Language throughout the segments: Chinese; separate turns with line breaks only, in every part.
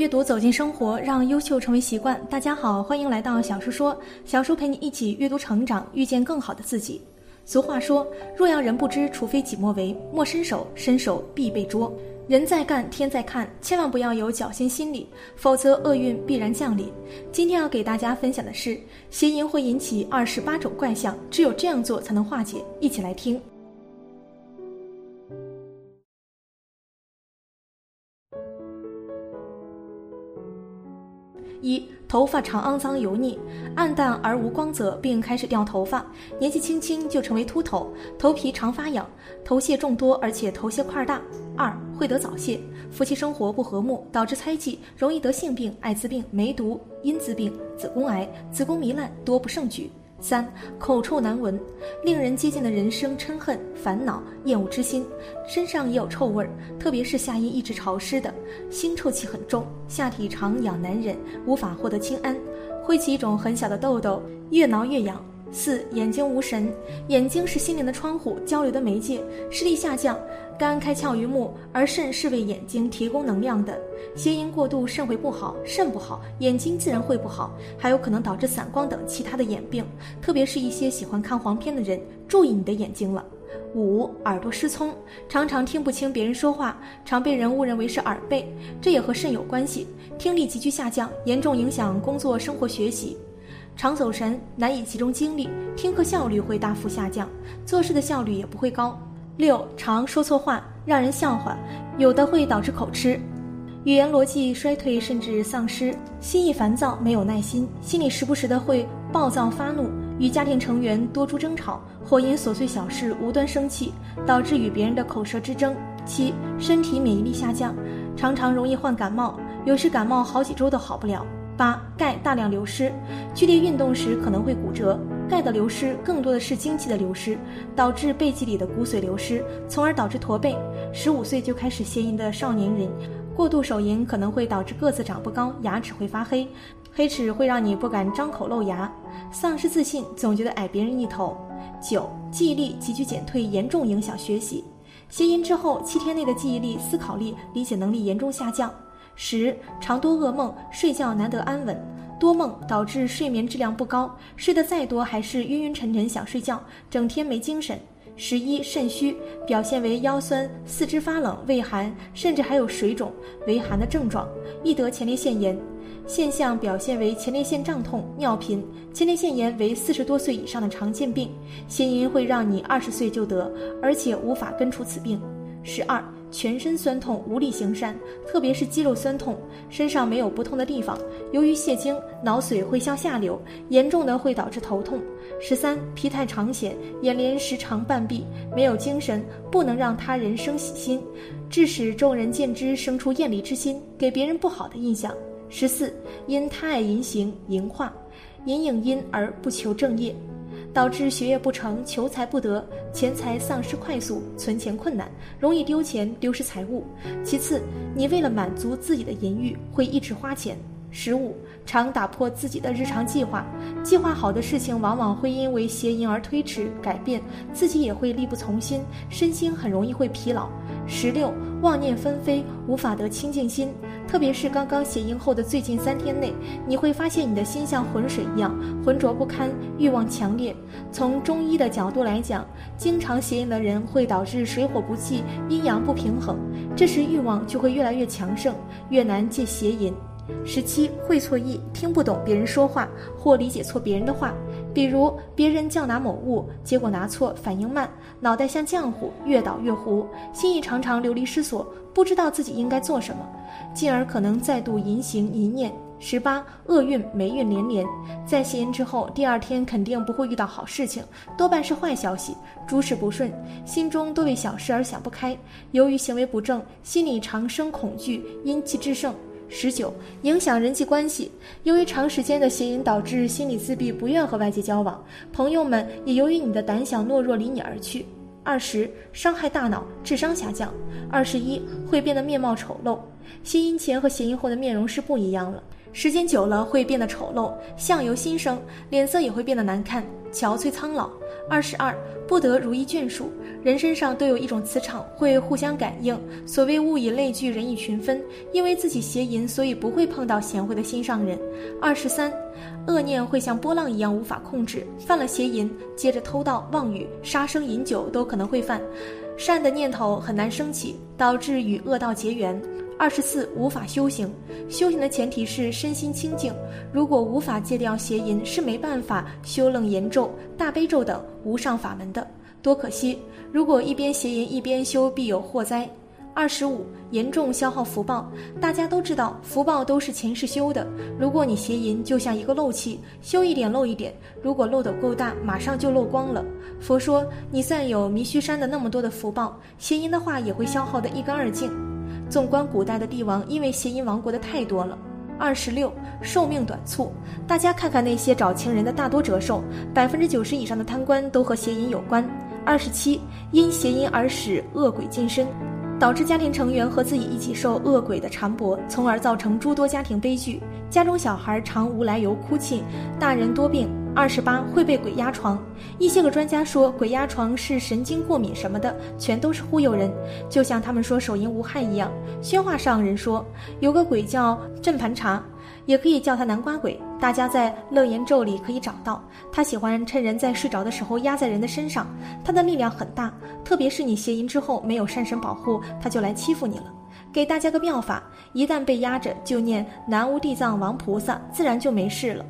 阅读走进生活，让优秀成为习惯。大家好，欢迎来到小叔说，小叔陪你一起阅读成长，遇见更好的自己。俗话说，若要人不知，除非己莫为。莫伸手，伸手必被捉。人在干，天在看，千万不要有侥幸心理，否则厄运必然降临。今天要给大家分享的是，邪淫会引起二十八种怪象，只有这样做才能化解。一起来听。一头发长、肮脏、油腻、暗淡而无光泽，并开始掉头发，年纪轻轻就成为秃头，头皮常发痒，头屑众多，而且头屑块大。二会得早泄，夫妻生活不和睦，导致猜忌，容易得性病、艾滋病、梅毒、阴滋病、子宫癌、子宫糜烂，多不胜举。三口臭难闻，令人接近的人生嗔恨、烦恼、厌恶之心，身上也有臭味儿，特别是夏阴一直潮湿的，腥臭气很重，下体常痒难忍，无法获得清安，会起一种很小的痘痘，越挠越痒。四眼睛无神，眼睛是心灵的窗户，交流的媒介，视力下降。肝开窍于目，而肾是为眼睛提供能量的。邪淫过度，肾会不好，肾不好，眼睛自然会不好，还有可能导致散光等其他的眼病。特别是一些喜欢看黄片的人，注意你的眼睛了。五耳朵失聪，常常听不清别人说话，常被人误认为是耳背，这也和肾有关系。听力急剧下降，严重影响工作、生活、学习。常走神，难以集中精力，听课效率会大幅下降，做事的效率也不会高。六常说错话，让人笑话，有的会导致口吃，语言逻辑衰退，甚至丧失，心意烦躁，没有耐心，心里时不时的会暴躁发怒，与家庭成员多出争吵，或因琐碎小事无端生气，导致与别人的口舌之争。七身体免疫力下降，常常容易患感冒，有时感冒好几周都好不了。八钙大量流失，剧烈运动时可能会骨折。钙的流失更多的是精气的流失，导致背脊里的骨髓流失，从而导致驼背。十五岁就开始邪淫的少年人，过度手淫可能会导致个子长不高，牙齿会发黑，黑齿会让你不敢张口露牙，丧失自信，总觉得矮别人一头。九记忆力急剧减退，严重影响学习。邪淫之后七天内的记忆力、思考力、理解能力严重下降。十常多噩梦，睡觉难得安稳，多梦导致睡眠质量不高，睡得再多还是晕晕沉沉想睡觉，整天没精神。十一肾虚，表现为腰酸、四肢发冷、畏寒，甚至还有水肿、畏寒的症状，易得前列腺炎。现象表现为前列腺胀痛、尿频。前列腺炎为四十多岁以上的常见病，邪淫会让你二十岁就得，而且无法根除此病。十二。全身酸痛，无力行善，特别是肌肉酸痛，身上没有不痛的地方。由于泄精，脑髓会向下流，严重的会导致头痛。十三，疲态常显，眼帘时常半闭，没有精神，不能让他人生喜心，致使众人见之生出厌离之心，给别人不好的印象。十四，因贪爱淫行，淫化，淫影阴而不求正业。导致学业不成、求财不得、钱财丧失快速、存钱困难、容易丢钱、丢失财物。其次，你为了满足自己的淫欲，会一直花钱。十五，常打破自己的日常计划，计划好的事情往往会因为邪淫而推迟、改变，自己也会力不从心，身心很容易会疲劳。十六，妄念纷飞，无法得清净心。特别是刚刚邪淫后的最近三天内，你会发现你的心像浑水一样浑浊不堪，欲望强烈。从中医的角度来讲，经常邪淫的人会导致水火不济、阴阳不平衡，这时欲望就会越来越强盛，越难戒邪淫。十七会错意，听不懂别人说话，或理解错别人的话。比如别人叫拿某物，结果拿错，反应慢，脑袋像浆糊，越倒越糊，心意常常流离失所，不知道自己应该做什么，进而可能再度淫行淫念。十八厄运霉运连连，在邪淫之后，第二天肯定不会遇到好事情，多半是坏消息，诸事不顺，心中多为小事而想不开。由于行为不正，心里常生恐惧，阴气制胜。十九，影响人际关系。由于长时间的邪淫，导致心理自闭，不愿和外界交往，朋友们也由于你的胆小懦弱离你而去。二十，伤害大脑，智商下降。二十一，会变得面貌丑陋。邪淫前和邪淫后的面容是不一样了。时间久了会变得丑陋，相由心生，脸色也会变得难看，憔悴苍老。二十二，不得如意眷属。人身上都有一种磁场，会互相感应。所谓物以类聚，人以群分。因为自己邪淫，所以不会碰到贤惠的心上人。二十三，恶念会像波浪一样无法控制，犯了邪淫，接着偷盗、妄语、杀生、饮酒都可能会犯。善的念头很难升起，导致与恶道结缘。二十四无法修行，修行的前提是身心清净。如果无法戒掉邪淫，是没办法修楞严咒、大悲咒等无上法门的。多可惜！如果一边邪淫一边修，必有祸灾。二十五严重消耗福报。大家都知道，福报都是前世修的。如果你邪淫，就像一个漏气，修一点漏一点。如果漏斗够大，马上就漏光了。佛说，你算有弥须山的那么多的福报，邪淫的话也会消耗得一干二净。纵观古代的帝王，因为邪淫亡国的太多了。二十六，寿命短促。大家看看那些找情人的大多折寿，百分之九十以上的贪官都和邪淫有关。二十七，因邪淫而使恶鬼近身，导致家庭成员和自己一起受恶鬼的缠脖，从而造成诸多家庭悲剧。家中小孩常无来由哭泣，大人多病。二十八会被鬼压床，一些个专家说鬼压床是神经过敏什么的，全都是忽悠人。就像他们说手淫无害一样。宣化上人说有个鬼叫镇盘茶，也可以叫他南瓜鬼。大家在乐言咒里可以找到。他喜欢趁人在睡着的时候压在人的身上，他的力量很大。特别是你邪淫之后没有善神保护，他就来欺负你了。给大家个妙法：一旦被压着，就念南无地藏王菩萨，自然就没事了。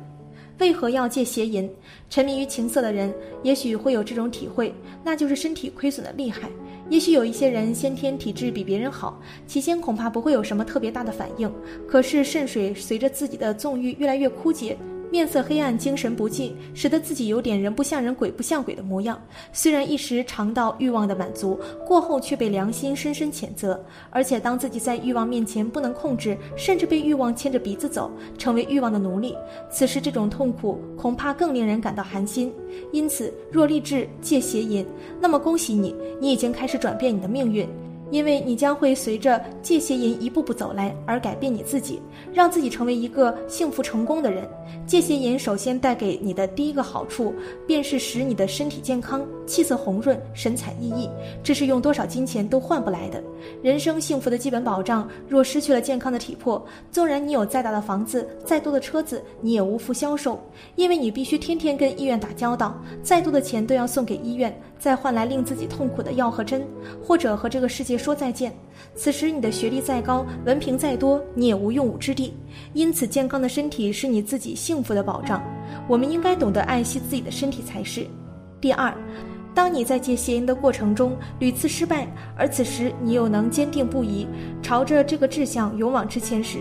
为何要戒邪淫？沉迷于情色的人也许会有这种体会，那就是身体亏损的厉害。也许有一些人先天体质比别人好，起先恐怕不会有什么特别大的反应，可是肾水随着自己的纵欲越来越枯竭。面色黑暗，精神不济，使得自己有点人不像人、鬼不像鬼的模样。虽然一时尝到欲望的满足，过后却被良心深深谴责。而且当自己在欲望面前不能控制，甚至被欲望牵着鼻子走，成为欲望的奴隶，此时这种痛苦恐怕更令人感到寒心。因此，若立志戒邪淫，那么恭喜你，你已经开始转变你的命运。因为你将会随着戒邪淫一步步走来而改变你自己，让自己成为一个幸福成功的人。戒邪淫首先带给你的第一个好处，便是使你的身体健康、气色红润、神采奕奕，这是用多少金钱都换不来的。人生幸福的基本保障，若失去了健康的体魄，纵然你有再大的房子、再多的车子，你也无福消受，因为你必须天天跟医院打交道，再多的钱都要送给医院。再换来令自己痛苦的药和针，或者和这个世界说再见。此时你的学历再高，文凭再多，你也无用武之地。因此，健康的身体是你自己幸福的保障。我们应该懂得爱惜自己的身体才是。第二，当你在戒邪淫的过程中屡次失败，而此时你又能坚定不移，朝着这个志向勇往直前时，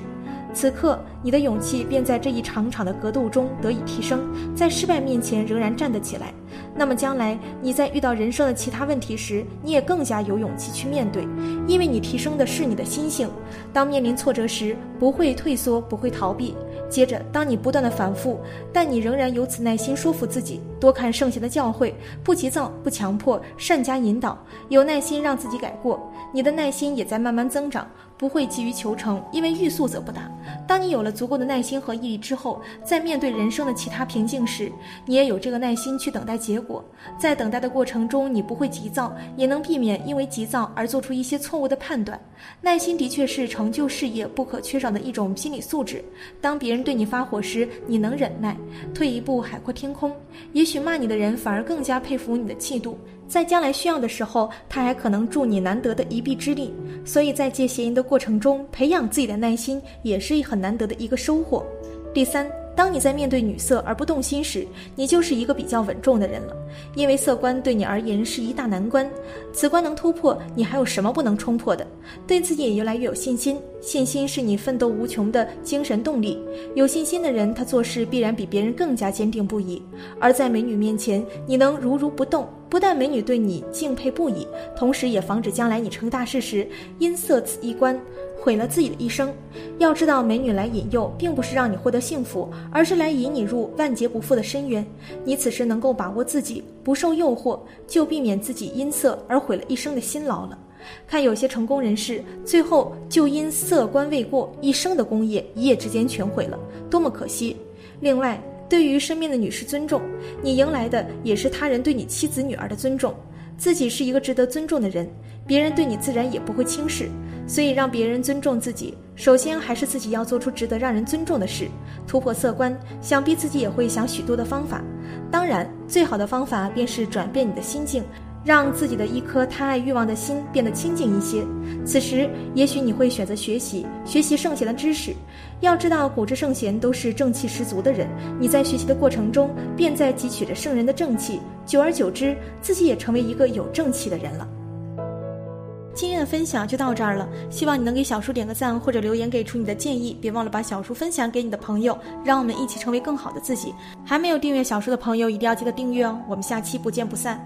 此刻你的勇气便在这一场场的格斗中得以提升，在失败面前仍然站得起来。那么将来你在遇到人生的其他问题时，你也更加有勇气去面对，因为你提升的是你的心性。当面临挫折时，不会退缩，不会逃避。接着，当你不断的反复，但你仍然有此耐心说服自己，多看圣贤的教诲，不急躁，不强迫，善加引导，有耐心让自己改过，你的耐心也在慢慢增长。不会急于求成，因为欲速则不达。当你有了足够的耐心和毅力之后，在面对人生的其他瓶颈时，你也有这个耐心去等待结果。在等待的过程中，你不会急躁，也能避免因为急躁而做出一些错误的判断。耐心的确是成就事业不可缺少的一种心理素质。当别人对你发火时，你能忍耐，退一步海阔天空。也许骂你的人反而更加佩服你的气度。在将来需要的时候，他还可能助你难得的一臂之力。所以在戒邪淫的过程中，培养自己的耐心也是很难得的一个收获。第三。当你在面对女色而不动心时，你就是一个比较稳重的人了。因为色关对你而言是一大难关，此关能突破，你还有什么不能冲破的？对自己也越来越有信心，信心是你奋斗无穷的精神动力。有信心的人，他做事必然比别人更加坚定不移。而在美女面前，你能如如不动，不但美女对你敬佩不已，同时也防止将来你成大事时因色此一关。毁了自己的一生。要知道，美女来引诱，并不是让你获得幸福，而是来引你入万劫不复的深渊。你此时能够把握自己，不受诱惑，就避免自己因色而毁了一生的辛劳了。看有些成功人士，最后就因色官未过，一生的功业一夜之间全毁了，多么可惜！另外，对于身边的女士尊重，你迎来的也是他人对你妻子、女儿的尊重。自己是一个值得尊重的人，别人对你自然也不会轻视。所以，让别人尊重自己，首先还是自己要做出值得让人尊重的事，突破色观。想必自己也会想许多的方法。当然，最好的方法便是转变你的心境，让自己的一颗贪爱欲望的心变得清净一些。此时，也许你会选择学习学习圣贤的知识。要知道，古之圣贤都是正气十足的人，你在学习的过程中，便在汲取着圣人的正气，久而久之，自己也成为一个有正气的人了。今天的分享就到这儿了，希望你能给小叔点个赞或者留言给出你的建议，别忘了把小叔分享给你的朋友，让我们一起成为更好的自己。还没有订阅小叔的朋友，一定要记得订阅哦，我们下期不见不散。